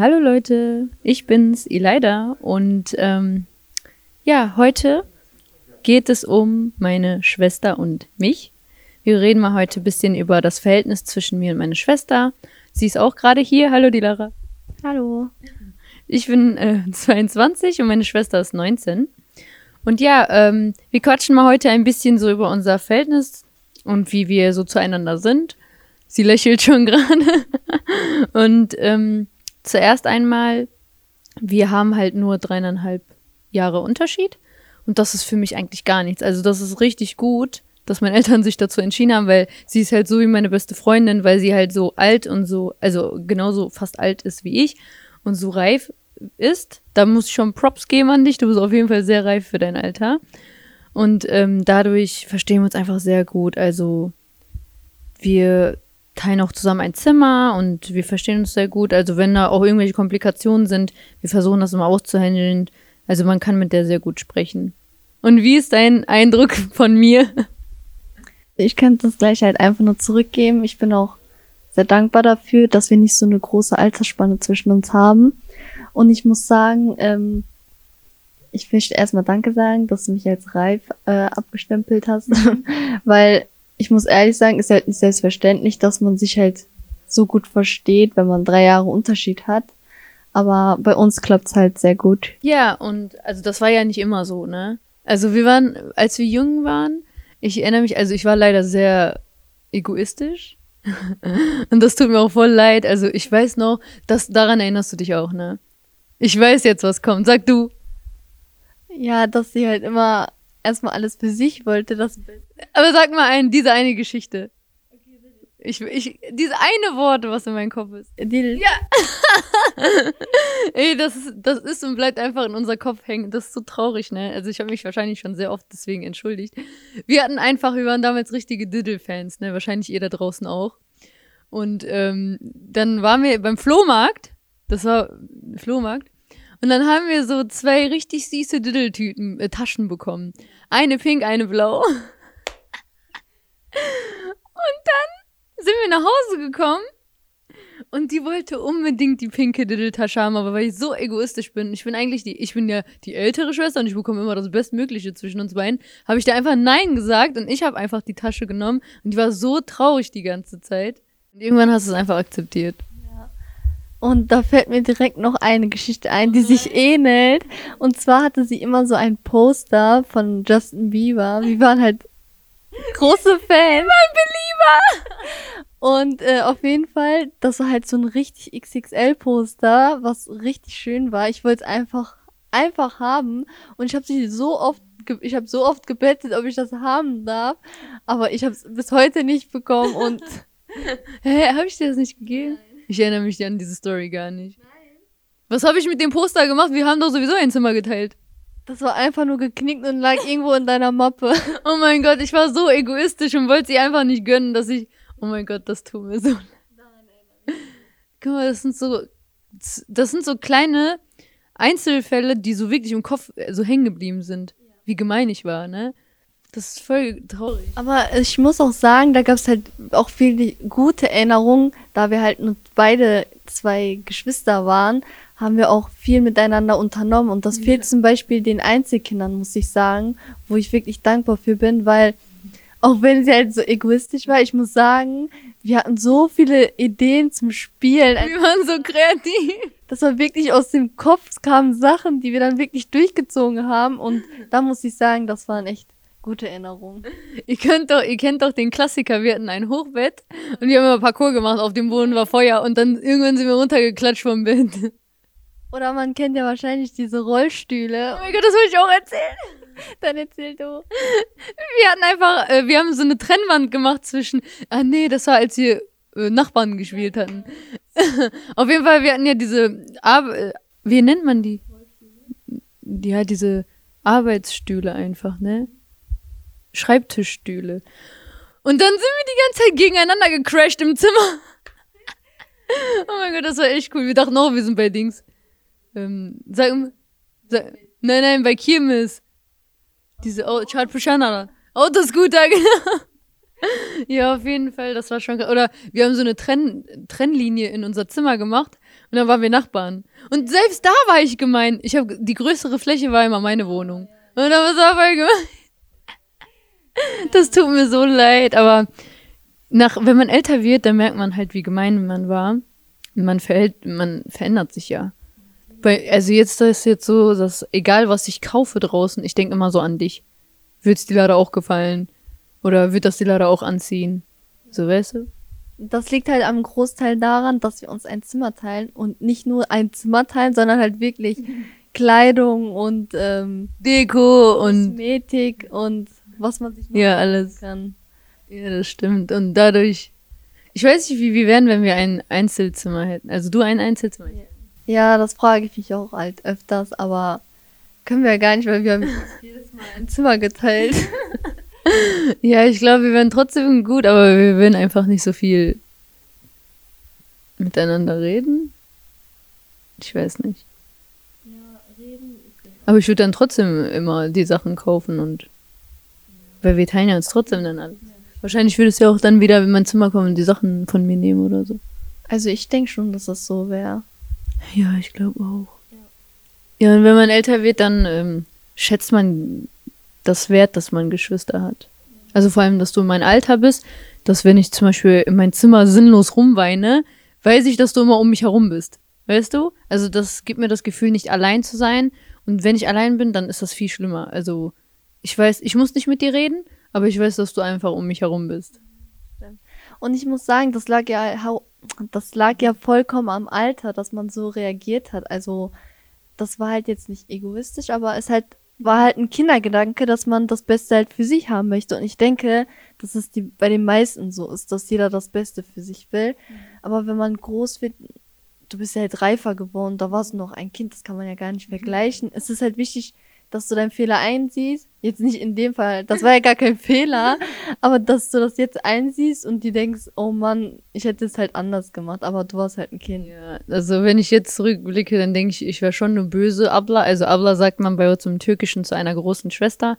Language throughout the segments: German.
Hallo Leute, ich bin's, Elida und ähm, ja, heute geht es um meine Schwester und mich. Wir reden mal heute ein bisschen über das Verhältnis zwischen mir und meiner Schwester. Sie ist auch gerade hier. Hallo Dilara. Hallo. Ich bin äh, 22 und meine Schwester ist 19. Und ja, ähm, wir quatschen mal heute ein bisschen so über unser Verhältnis und wie wir so zueinander sind. Sie lächelt schon gerade. und ähm, zuerst einmal, wir haben halt nur dreieinhalb Jahre Unterschied. Und das ist für mich eigentlich gar nichts. Also das ist richtig gut, dass meine Eltern sich dazu entschieden haben, weil sie ist halt so wie meine beste Freundin, weil sie halt so alt und so, also genauso fast alt ist wie ich und so reif ist. Da muss ich schon Props geben an dich. Du bist auf jeden Fall sehr reif für dein Alter. Und ähm, dadurch verstehen wir uns einfach sehr gut. Also wir teilen auch zusammen ein Zimmer und wir verstehen uns sehr gut. Also wenn da auch irgendwelche Komplikationen sind, wir versuchen das immer auszuhandeln. Also man kann mit der sehr gut sprechen. Und wie ist dein Eindruck von mir? Ich könnte das gleich halt einfach nur zurückgeben. Ich bin auch sehr dankbar dafür, dass wir nicht so eine große Altersspanne zwischen uns haben. Und ich muss sagen, ähm, ich möchte erstmal Danke sagen, dass du mich als reif äh, abgestempelt hast, weil ich muss ehrlich sagen, ist halt nicht selbstverständlich, dass man sich halt so gut versteht, wenn man drei Jahre Unterschied hat. Aber bei uns klappt's halt sehr gut. Ja, und also das war ja nicht immer so, ne? Also wir waren, als wir jung waren, ich erinnere mich, also ich war leider sehr egoistisch. und das tut mir auch voll leid. Also ich weiß noch, dass daran erinnerst du dich auch, ne? Ich weiß jetzt, was kommt. Sag du. Ja, dass sie halt immer erstmal alles für sich wollte. Das Aber sag mal ein, diese eine Geschichte. Ich, ich, diese eine Wort, was in meinem Kopf ist. Die, Ja. Ey, das ist, das ist und bleibt einfach in unser Kopf hängen. Das ist so traurig, ne? Also ich habe mich wahrscheinlich schon sehr oft deswegen entschuldigt. Wir hatten einfach, wir waren damals richtige Diddle-Fans, ne? Wahrscheinlich ihr da draußen auch. Und ähm, dann waren wir beim Flohmarkt. Das war Flohmarkt. Und dann haben wir so zwei richtig süße Diddle-Tüten, äh, Taschen bekommen. Eine pink, eine blau. Und dann sind wir nach Hause gekommen und die wollte unbedingt die pinke Diddle-Tasche haben, aber weil ich so egoistisch bin, ich bin eigentlich die, ich bin ja die ältere Schwester und ich bekomme immer das Bestmögliche zwischen uns beiden, habe ich da einfach Nein gesagt und ich habe einfach die Tasche genommen und die war so traurig die ganze Zeit. Und irgendwann hast du es einfach akzeptiert. Und da fällt mir direkt noch eine Geschichte ein, die sich ähnelt. Und zwar hatte sie immer so ein Poster von Justin Bieber. Wir waren halt große Fans. Mein Belieber! Und äh, auf jeden Fall, das war halt so ein richtig XXL-Poster, was richtig schön war. Ich wollte es einfach, einfach haben. Und ich habe sie so oft, ich habe so oft gebettet, ob ich das haben darf. Aber ich habe es bis heute nicht bekommen. Und Hä, habe ich dir das nicht gegeben? Ich erinnere mich an diese Story gar nicht. Was habe ich mit dem Poster gemacht? Wir haben doch sowieso ein Zimmer geteilt. Das war einfach nur geknickt und lag irgendwo in deiner Mappe. Oh mein Gott, ich war so egoistisch und wollte sie einfach nicht gönnen, dass ich. Oh mein Gott, das tut mir so leid. Guck mal, das sind so. Das sind so kleine Einzelfälle, die so wirklich im Kopf äh, so hängen geblieben sind. Wie gemein ich war, ne? Das ist voll traurig. Aber ich muss auch sagen, da gab es halt auch viele gute Erinnerungen, da wir halt nur beide zwei Geschwister waren, haben wir auch viel miteinander unternommen. Und das fehlt zum Beispiel den Einzelkindern, muss ich sagen, wo ich wirklich dankbar für bin, weil auch wenn sie halt so egoistisch war, ich muss sagen, wir hatten so viele Ideen zum Spielen. Wir waren so kreativ. Das war wirklich aus dem Kopf, es kamen Sachen, die wir dann wirklich durchgezogen haben. Und da muss ich sagen, das waren echt gute Erinnerungen. Ihr könnt doch, ihr kennt doch den Klassiker, wir hatten ein Hochbett und wir haben immer Parcours gemacht, auf dem Boden war Feuer und dann irgendwann sind wir runtergeklatscht vom Bett. Oder man kennt ja wahrscheinlich diese Rollstühle. Oh mein Gott, das wollte ich auch erzählen. Dann erzähl du. Wir hatten einfach, äh, wir haben so eine Trennwand gemacht zwischen, ah nee, das war, als wir äh, Nachbarn gespielt hatten. Auf jeden Fall, wir hatten ja diese, Ar äh, wie nennt man die? Ja, diese Arbeitsstühle einfach, ne? Schreibtischstühle. Und dann sind wir die ganze Zeit gegeneinander gecrashed im Zimmer. oh mein Gott, das war echt cool. Wir dachten auch, wir sind bei Dings. Ähm, sag, sag, nein, nein, bei Kirmes. Diese oh, Chart Pushana. Autoscooter, genau. ja, auf jeden Fall, das war schon. Oder wir haben so eine Trenn Trennlinie in unser Zimmer gemacht Und dann waren wir Nachbarn. Und selbst da war ich gemein. Ich habe die größere Fläche war immer meine Wohnung. Und dann war es voll gemein. Das tut mir so leid, aber nach, wenn man älter wird, dann merkt man halt, wie gemein man war. Man verhält, man verändert sich ja. Also jetzt ist jetzt so, dass egal was ich kaufe draußen, ich denke immer so an dich. Wird es dir leider auch gefallen? Oder wird das dir leider auch anziehen? So, weißt du? Das liegt halt am Großteil daran, dass wir uns ein Zimmer teilen und nicht nur ein Zimmer teilen, sondern halt wirklich Kleidung und ähm, Deko und Kosmetik und was man sich Ja, alles. kann. Ja, das stimmt. Und dadurch. Ich weiß nicht, wie wir wären, wenn wir ein Einzelzimmer hätten. Also du ein Einzelzimmer. hättest. Ja, das frage ich mich auch halt öfters, aber können wir ja gar nicht, weil wir haben jedes Mal ein Zimmer geteilt. Ja, ich glaube, wir wären trotzdem gut, aber wir würden einfach nicht so viel miteinander reden. Ich weiß nicht. Aber ich würde dann trotzdem immer die Sachen kaufen und. Weil wir teilen ja uns trotzdem dann alles. Wahrscheinlich würdest du ja auch dann wieder in mein Zimmer kommen und die Sachen von mir nehmen oder so. Also ich denke schon, dass das so wäre. Ja, ich glaube auch. Ja, und wenn man älter wird, dann ähm, schätzt man das Wert, dass man Geschwister hat. Also vor allem, dass du in mein Alter bist, dass wenn ich zum Beispiel in mein Zimmer sinnlos rumweine, weiß ich, dass du immer um mich herum bist. Weißt du? Also das gibt mir das Gefühl, nicht allein zu sein. Und wenn ich allein bin, dann ist das viel schlimmer. Also ich weiß, ich muss nicht mit dir reden, aber ich weiß, dass du einfach um mich herum bist. Und ich muss sagen, das lag ja, das lag ja vollkommen am Alter, dass man so reagiert hat. Also, das war halt jetzt nicht egoistisch, aber es halt, war halt ein Kindergedanke, dass man das Beste halt für sich haben möchte. Und ich denke, dass es die, bei den meisten so ist, dass jeder das Beste für sich will. Aber wenn man groß wird, du bist ja halt reifer geworden, da warst du noch ein Kind, das kann man ja gar nicht vergleichen. Es ist halt wichtig, dass du deinen Fehler einsiehst. Jetzt nicht in dem Fall, das war ja gar kein Fehler, aber dass du das jetzt einsiehst und dir denkst, oh Mann, ich hätte es halt anders gemacht, aber du warst halt ein Kind. Ja, also wenn ich jetzt zurückblicke, dann denke ich, ich wäre schon eine böse Abla. Also Abla sagt man bei uns im Türkischen zu einer großen Schwester.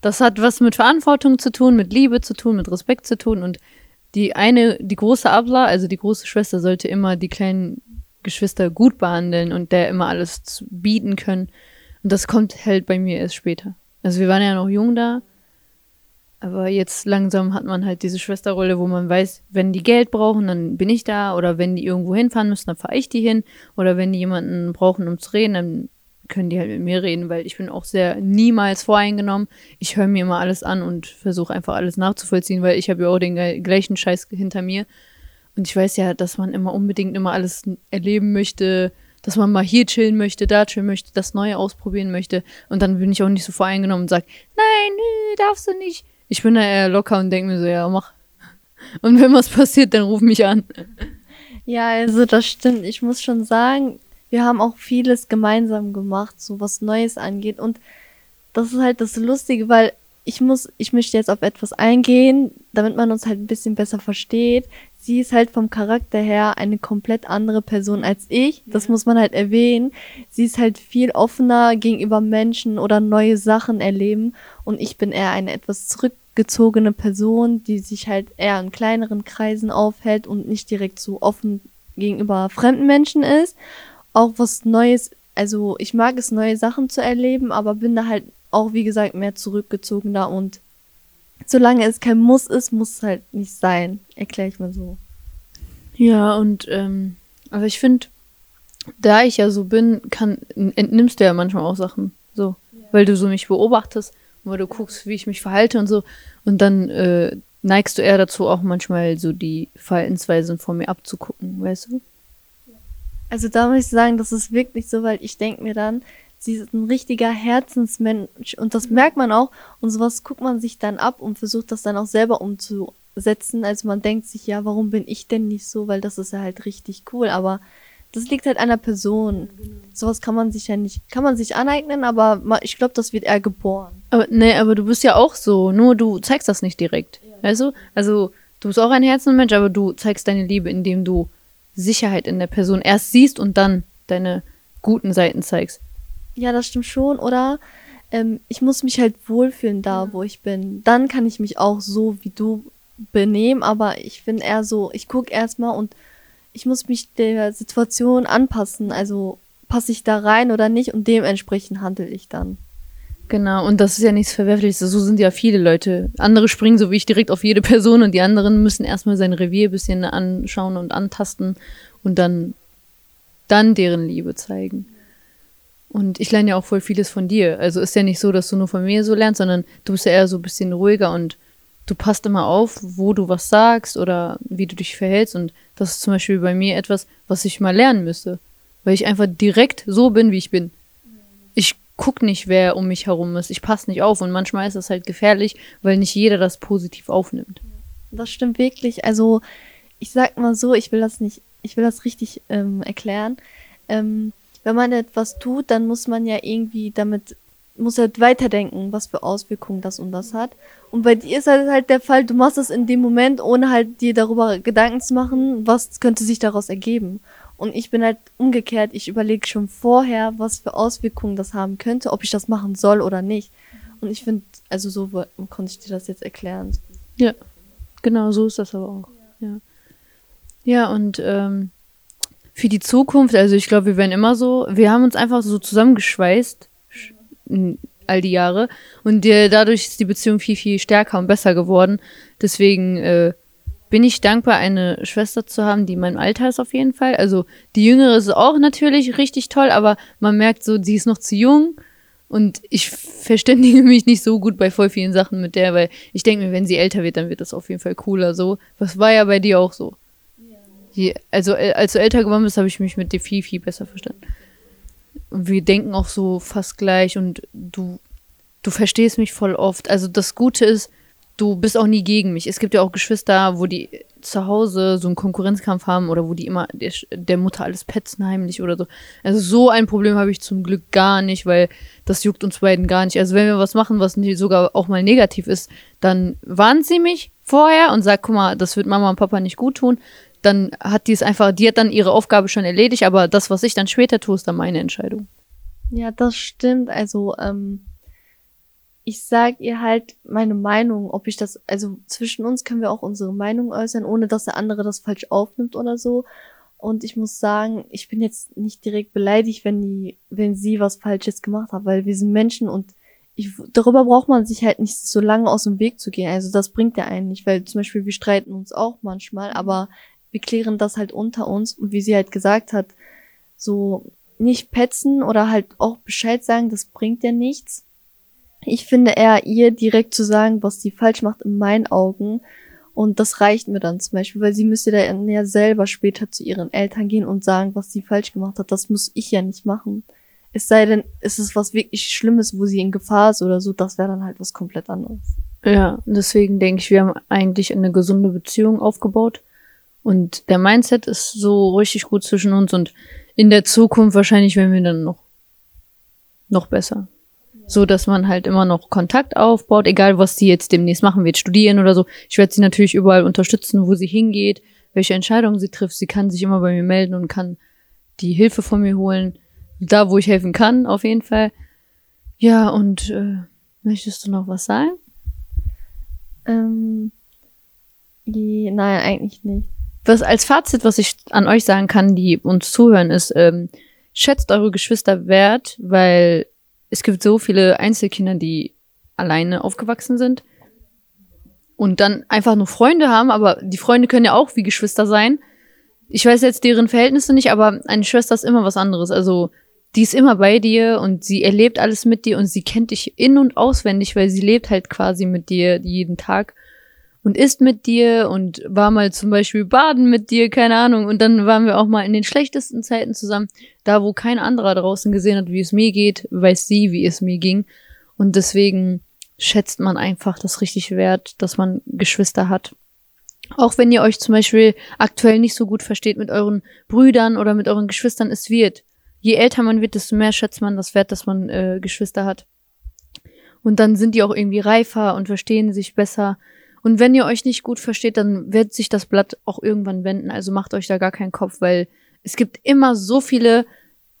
Das hat was mit Verantwortung zu tun, mit Liebe zu tun, mit Respekt zu tun. Und die eine, die große Abla, also die große Schwester, sollte immer die kleinen Geschwister gut behandeln und der immer alles bieten können. Und das kommt halt bei mir erst später. Also wir waren ja noch jung da, aber jetzt langsam hat man halt diese Schwesterrolle, wo man weiß, wenn die Geld brauchen, dann bin ich da. Oder wenn die irgendwo hinfahren müssen, dann fahre ich die hin. Oder wenn die jemanden brauchen, um zu reden, dann können die halt mit mir reden, weil ich bin auch sehr niemals voreingenommen. Ich höre mir immer alles an und versuche einfach alles nachzuvollziehen, weil ich habe ja auch den gleichen Scheiß hinter mir. Und ich weiß ja, dass man immer unbedingt immer alles erleben möchte, dass man mal hier chillen möchte, da chillen möchte, das Neue ausprobieren möchte. Und dann bin ich auch nicht so voreingenommen und sage, nein, nö, darfst du nicht. Ich bin da eher locker und denke mir so, ja, mach. Und wenn was passiert, dann ruf mich an. Ja, also das stimmt. Ich muss schon sagen, wir haben auch vieles gemeinsam gemacht, so was Neues angeht. Und das ist halt das Lustige, weil ich muss, ich möchte jetzt auf etwas eingehen, damit man uns halt ein bisschen besser versteht. Sie ist halt vom Charakter her eine komplett andere Person als ich. Das muss man halt erwähnen. Sie ist halt viel offener gegenüber Menschen oder neue Sachen erleben. Und ich bin eher eine etwas zurückgezogene Person, die sich halt eher in kleineren Kreisen aufhält und nicht direkt so offen gegenüber fremden Menschen ist. Auch was Neues, also ich mag es, neue Sachen zu erleben, aber bin da halt auch, wie gesagt, mehr zurückgezogener und solange es kein Muss ist, muss es halt nicht sein. Erkläre ich mal so. Ja, und ähm, aber ich finde, da ich ja so bin, kann, entnimmst du ja manchmal auch Sachen. So. Weil du so mich beobachtest und weil du guckst, wie ich mich verhalte und so. Und dann äh, neigst du eher dazu, auch manchmal so die Verhaltensweisen von mir abzugucken, weißt du? Also da muss ich sagen, das ist wirklich so, weil ich denke mir dann, sie ist ein richtiger Herzensmensch und das merkt man auch und sowas guckt man sich dann ab und versucht das dann auch selber umzusetzen. Also man denkt sich, ja, warum bin ich denn nicht so, weil das ist ja halt richtig cool, aber das liegt halt an der Person. Sowas kann man sich ja nicht, kann man sich aneignen, aber ich glaube, das wird eher geboren. Aber nee, aber du bist ja auch so, nur du zeigst das nicht direkt. Weißt du? Also, du bist auch ein Herzensmensch, aber du zeigst deine Liebe, indem du Sicherheit in der Person erst siehst und dann deine guten Seiten zeigst. Ja, das stimmt schon. Oder ähm, ich muss mich halt wohlfühlen da, wo ich bin. Dann kann ich mich auch so wie du benehmen, aber ich bin eher so, ich gucke erstmal und ich muss mich der Situation anpassen. Also passe ich da rein oder nicht und dementsprechend handle ich dann. Genau, und das ist ja nichts Verwerfliches. So sind ja viele Leute. Andere springen so wie ich direkt auf jede Person und die anderen müssen erstmal sein Revier ein bisschen anschauen und antasten und dann, dann deren Liebe zeigen. Und ich lerne ja auch voll vieles von dir. Also ist ja nicht so, dass du nur von mir so lernst, sondern du bist ja eher so ein bisschen ruhiger und du passt immer auf, wo du was sagst oder wie du dich verhältst. Und das ist zum Beispiel bei mir etwas, was ich mal lernen müsste. Weil ich einfach direkt so bin, wie ich bin. Ich guck nicht, wer um mich herum ist. Ich passe nicht auf. Und manchmal ist das halt gefährlich, weil nicht jeder das positiv aufnimmt. Das stimmt wirklich. Also, ich sag mal so, ich will das nicht, ich will das richtig ähm, erklären. Ähm, wenn man etwas tut, dann muss man ja irgendwie damit, muss halt weiterdenken, was für Auswirkungen das und das hat. Und bei dir ist halt, halt der Fall, du machst das in dem Moment, ohne halt dir darüber Gedanken zu machen, was könnte sich daraus ergeben. Und ich bin halt umgekehrt, ich überlege schon vorher, was für Auswirkungen das haben könnte, ob ich das machen soll oder nicht. Und ich finde, also so konnte ich dir das jetzt erklären. Ja, genau, so ist das aber auch. Ja, ja und ähm, für die Zukunft, also ich glaube, wir werden immer so, wir haben uns einfach so zusammengeschweißt all die Jahre und äh, dadurch ist die Beziehung viel, viel stärker und besser geworden. Deswegen äh, bin ich dankbar, eine Schwester zu haben, die mein Alter ist auf jeden Fall. Also die Jüngere ist auch natürlich richtig toll, aber man merkt so, sie ist noch zu jung und ich verständige mich nicht so gut bei voll vielen Sachen mit der, weil ich denke mir, wenn sie älter wird, dann wird das auf jeden Fall cooler so. Was war ja bei dir auch so. Je, also äh, als du älter geworden bist, habe ich mich mit dir viel, viel besser verstanden. Und wir denken auch so fast gleich und du, du verstehst mich voll oft. Also das Gute ist, du bist auch nie gegen mich. Es gibt ja auch Geschwister, wo die zu Hause so einen Konkurrenzkampf haben oder wo die immer der, der Mutter alles petzen heimlich oder so. Also so ein Problem habe ich zum Glück gar nicht, weil das juckt uns beiden gar nicht. Also wenn wir was machen, was sogar auch mal negativ ist, dann warnt sie mich vorher und sagt, guck mal, das wird Mama und Papa nicht gut tun dann hat die es einfach, die hat dann ihre Aufgabe schon erledigt, aber das, was ich dann später tue, ist dann meine Entscheidung. Ja, das stimmt. Also, ähm, ich sag ihr halt meine Meinung, ob ich das, also zwischen uns können wir auch unsere Meinung äußern, ohne dass der andere das falsch aufnimmt oder so. Und ich muss sagen, ich bin jetzt nicht direkt beleidigt, wenn die, wenn sie was Falsches gemacht hat, weil wir sind Menschen und ich, darüber braucht man sich halt nicht so lange aus dem Weg zu gehen. Also das bringt ja einen nicht, weil zum Beispiel wir streiten uns auch manchmal, aber wir klären das halt unter uns und wie sie halt gesagt hat, so nicht petzen oder halt auch Bescheid sagen, das bringt ja nichts. Ich finde eher ihr direkt zu sagen, was sie falsch macht in meinen Augen. Und das reicht mir dann zum Beispiel, weil sie müsste dann ja selber später zu ihren Eltern gehen und sagen, was sie falsch gemacht hat. Das muss ich ja nicht machen. Es sei denn, ist es was wirklich Schlimmes, wo sie in Gefahr ist oder so, das wäre dann halt was komplett anderes. Ja, deswegen denke ich, wir haben eigentlich eine gesunde Beziehung aufgebaut. Und der Mindset ist so richtig gut zwischen uns und in der Zukunft wahrscheinlich werden wir dann noch, noch besser. So, dass man halt immer noch Kontakt aufbaut, egal was sie jetzt demnächst machen wird, studieren oder so. Ich werde sie natürlich überall unterstützen, wo sie hingeht, welche Entscheidungen sie trifft. Sie kann sich immer bei mir melden und kann die Hilfe von mir holen. Da, wo ich helfen kann, auf jeden Fall. Ja, und äh, möchtest du noch was sagen? Ähm, nein, eigentlich nicht was als Fazit, was ich an euch sagen kann, die uns zuhören, ist, ähm, schätzt eure Geschwister wert, weil es gibt so viele Einzelkinder, die alleine aufgewachsen sind und dann einfach nur Freunde haben, aber die Freunde können ja auch wie Geschwister sein. Ich weiß jetzt deren Verhältnisse nicht, aber eine Schwester ist immer was anderes. Also die ist immer bei dir und sie erlebt alles mit dir und sie kennt dich in und auswendig, weil sie lebt halt quasi mit dir jeden Tag und isst mit dir und war mal zum Beispiel baden mit dir, keine Ahnung. Und dann waren wir auch mal in den schlechtesten Zeiten zusammen. Da, wo kein anderer draußen gesehen hat, wie es mir geht, weiß sie, wie es mir ging. Und deswegen schätzt man einfach das richtig wert, dass man Geschwister hat. Auch wenn ihr euch zum Beispiel aktuell nicht so gut versteht mit euren Brüdern oder mit euren Geschwistern, es wird. Je älter man wird, desto mehr schätzt man das wert, dass man äh, Geschwister hat. Und dann sind die auch irgendwie reifer und verstehen sich besser. Und wenn ihr euch nicht gut versteht, dann wird sich das Blatt auch irgendwann wenden. Also macht euch da gar keinen Kopf, weil es gibt immer so viele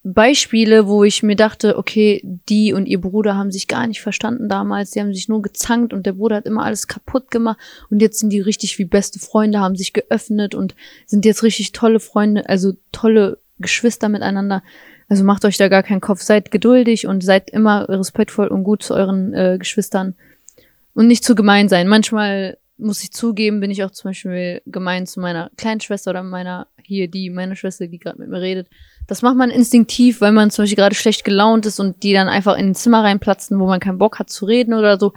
Beispiele, wo ich mir dachte, okay, die und ihr Bruder haben sich gar nicht verstanden damals, die haben sich nur gezankt und der Bruder hat immer alles kaputt gemacht und jetzt sind die richtig wie beste Freunde, haben sich geöffnet und sind jetzt richtig tolle Freunde, also tolle Geschwister miteinander. Also macht euch da gar keinen Kopf, seid geduldig und seid immer respektvoll und gut zu euren äh, Geschwistern und nicht zu gemein sein. Manchmal muss ich zugeben, bin ich auch zum Beispiel gemein zu meiner kleinen Schwester oder meiner hier die meine Schwester, die gerade mit mir redet das macht man instinktiv, weil man zum Beispiel gerade schlecht gelaunt ist und die dann einfach in ein Zimmer reinplatzen, wo man keinen Bock hat zu reden oder so.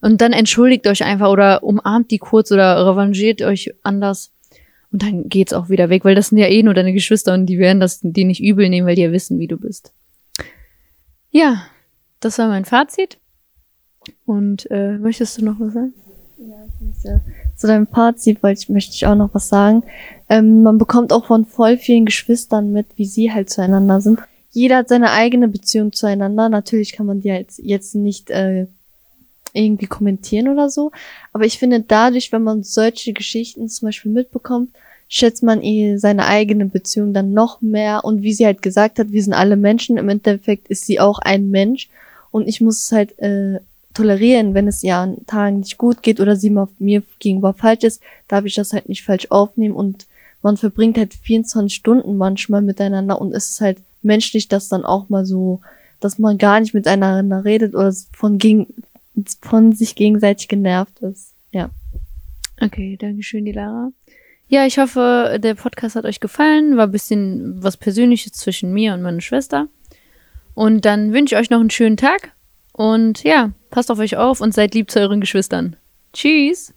Und dann entschuldigt euch einfach oder umarmt die kurz oder revanchiert euch anders. Und dann geht's auch wieder weg, weil das sind ja eh nur deine Geschwister und die werden das dir nicht übel nehmen, weil die ja wissen, wie du bist. Ja, das war mein Fazit. Und äh, möchtest du noch was sagen? Ja, zu deinem Fazit wollte ich, möchte ich auch noch was sagen. Ähm, man bekommt auch von voll vielen Geschwistern mit, wie sie halt zueinander sind. Jeder hat seine eigene Beziehung zueinander. Natürlich kann man die jetzt, jetzt nicht äh, irgendwie kommentieren oder so. Aber ich finde dadurch, wenn man solche Geschichten zum Beispiel mitbekommt, schätzt man eh seine eigene Beziehung dann noch mehr. Und wie sie halt gesagt hat, wir sind alle Menschen. Im Endeffekt ist sie auch ein Mensch. Und ich muss es halt äh, tolerieren, wenn es ihr an Tagen nicht gut geht oder sie mal mir gegenüber falsch ist, darf ich das halt nicht falsch aufnehmen und man verbringt halt 24 Stunden manchmal miteinander und es ist halt menschlich, dass dann auch mal so, dass man gar nicht miteinander redet oder von, gegen, von sich gegenseitig genervt ist. Ja. Okay, danke schön, die Lara. Ja, ich hoffe, der Podcast hat euch gefallen. War ein bisschen was Persönliches zwischen mir und meiner Schwester. Und dann wünsche ich euch noch einen schönen Tag. Und ja, passt auf euch auf und seid lieb zu euren Geschwistern. Tschüss!